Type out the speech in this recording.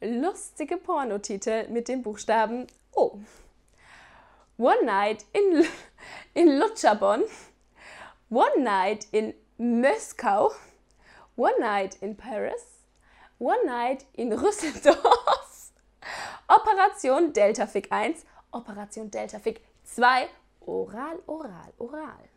lustige Pornotitel mit dem Buchstaben O. One Night in, in Lutschabon, One Night in Moskau, One Night in Paris, One Night in Rüsseldorf, Operation Delta Fig 1, Operation Delta Fig 2, Oral, Oral, Oral.